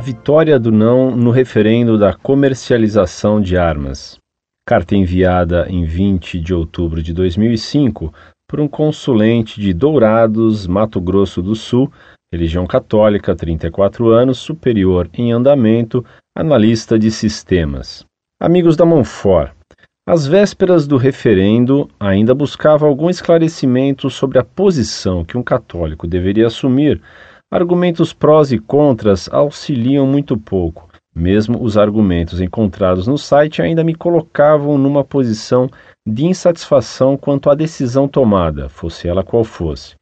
Vitória do não no referendo da comercialização de armas. Carta enviada em 20 de outubro de 2005 por um consulente de Dourados, Mato Grosso do Sul, religião católica, 34 anos, superior em andamento, analista de sistemas. Amigos da Monfort, às vésperas do referendo, ainda buscava algum esclarecimento sobre a posição que um católico deveria assumir Argumentos prós e contras auxiliam muito pouco. Mesmo os argumentos encontrados no site ainda me colocavam numa posição de insatisfação quanto à decisão tomada, fosse ela qual fosse.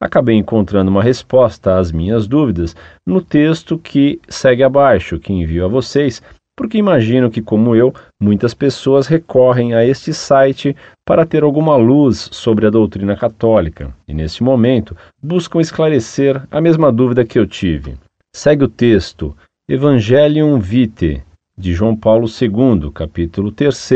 Acabei encontrando uma resposta às minhas dúvidas no texto que segue abaixo, que envio a vocês porque imagino que, como eu, muitas pessoas recorrem a este site para ter alguma luz sobre a doutrina católica e, neste momento, buscam esclarecer a mesma dúvida que eu tive. Segue o texto Evangelium Vitae, de João Paulo II, capítulo 3,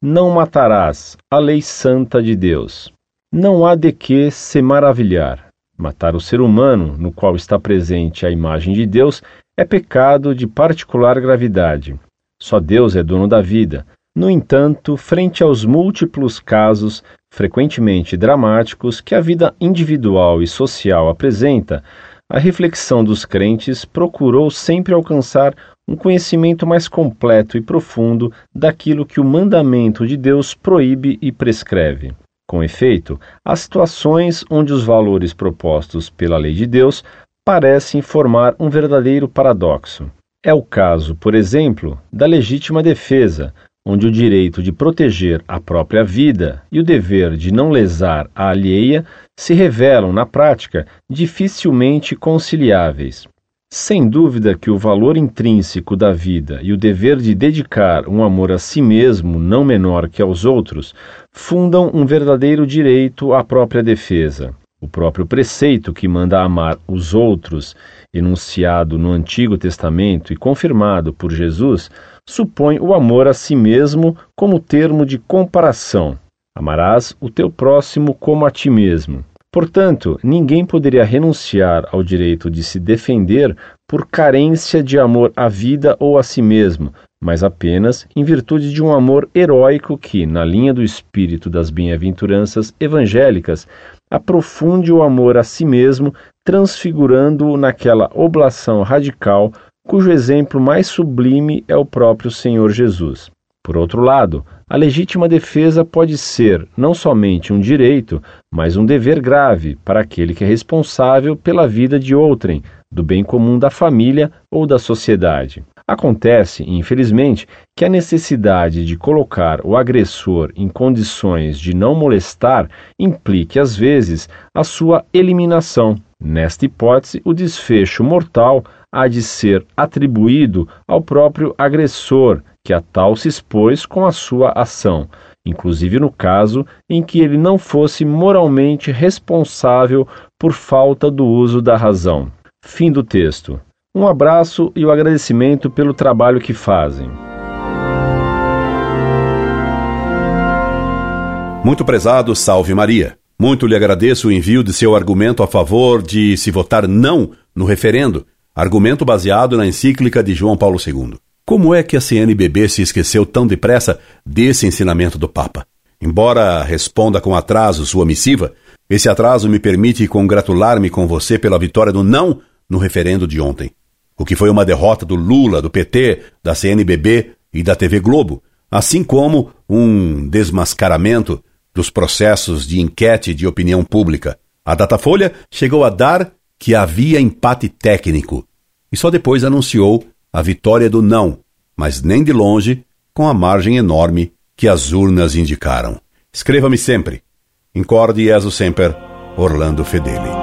Não matarás, a lei santa de Deus. Não há de que se maravilhar. Matar o ser humano, no qual está presente a imagem de Deus, é pecado de particular gravidade. Só Deus é dono da vida. No entanto, frente aos múltiplos casos, frequentemente dramáticos, que a vida individual e social apresenta, a reflexão dos crentes procurou sempre alcançar um conhecimento mais completo e profundo daquilo que o mandamento de Deus proíbe e prescreve. Com efeito, há situações onde os valores propostos pela lei de Deus parecem formar um verdadeiro paradoxo. É o caso, por exemplo, da legítima defesa, onde o direito de proteger a própria vida e o dever de não lesar a alheia se revelam, na prática, dificilmente conciliáveis. Sem dúvida que o valor intrínseco da vida e o dever de dedicar um amor a si mesmo não menor que aos outros fundam um verdadeiro direito à própria defesa. O próprio preceito que manda amar os outros, enunciado no Antigo Testamento e confirmado por Jesus, supõe o amor a si mesmo como termo de comparação. Amarás o teu próximo como a ti mesmo. Portanto, ninguém poderia renunciar ao direito de se defender por carência de amor à vida ou a si mesmo, mas apenas em virtude de um amor heróico que, na linha do espírito das bem-aventuranças evangélicas, aprofunde o amor a si mesmo, transfigurando-o naquela oblação radical cujo exemplo mais sublime é o próprio Senhor Jesus. Por outro lado, a legítima defesa pode ser não somente um direito, mas um dever grave para aquele que é responsável pela vida de outrem, do bem comum da família ou da sociedade. Acontece, infelizmente, que a necessidade de colocar o agressor em condições de não molestar implique, às vezes, a sua eliminação. Nesta hipótese, o desfecho mortal há de ser atribuído ao próprio agressor, que a tal se expôs com a sua ação, inclusive no caso em que ele não fosse moralmente responsável por falta do uso da razão. Fim do texto. Um abraço e o agradecimento pelo trabalho que fazem. Muito prezado, salve Maria. Muito lhe agradeço o envio de seu argumento a favor de se votar não no referendo, argumento baseado na encíclica de João Paulo II. Como é que a CNBB se esqueceu tão depressa desse ensinamento do Papa? Embora responda com atraso sua missiva, esse atraso me permite congratular-me com você pela vitória do não no referendo de ontem o que foi uma derrota do Lula, do PT, da CNBB e da TV Globo, assim como um desmascaramento dos processos de enquete de opinião pública. A Datafolha chegou a dar que havia empate técnico e só depois anunciou a vitória do não, mas nem de longe com a margem enorme que as urnas indicaram. Escreva-me sempre. Incorde Jesus Semper, Orlando Fedeli.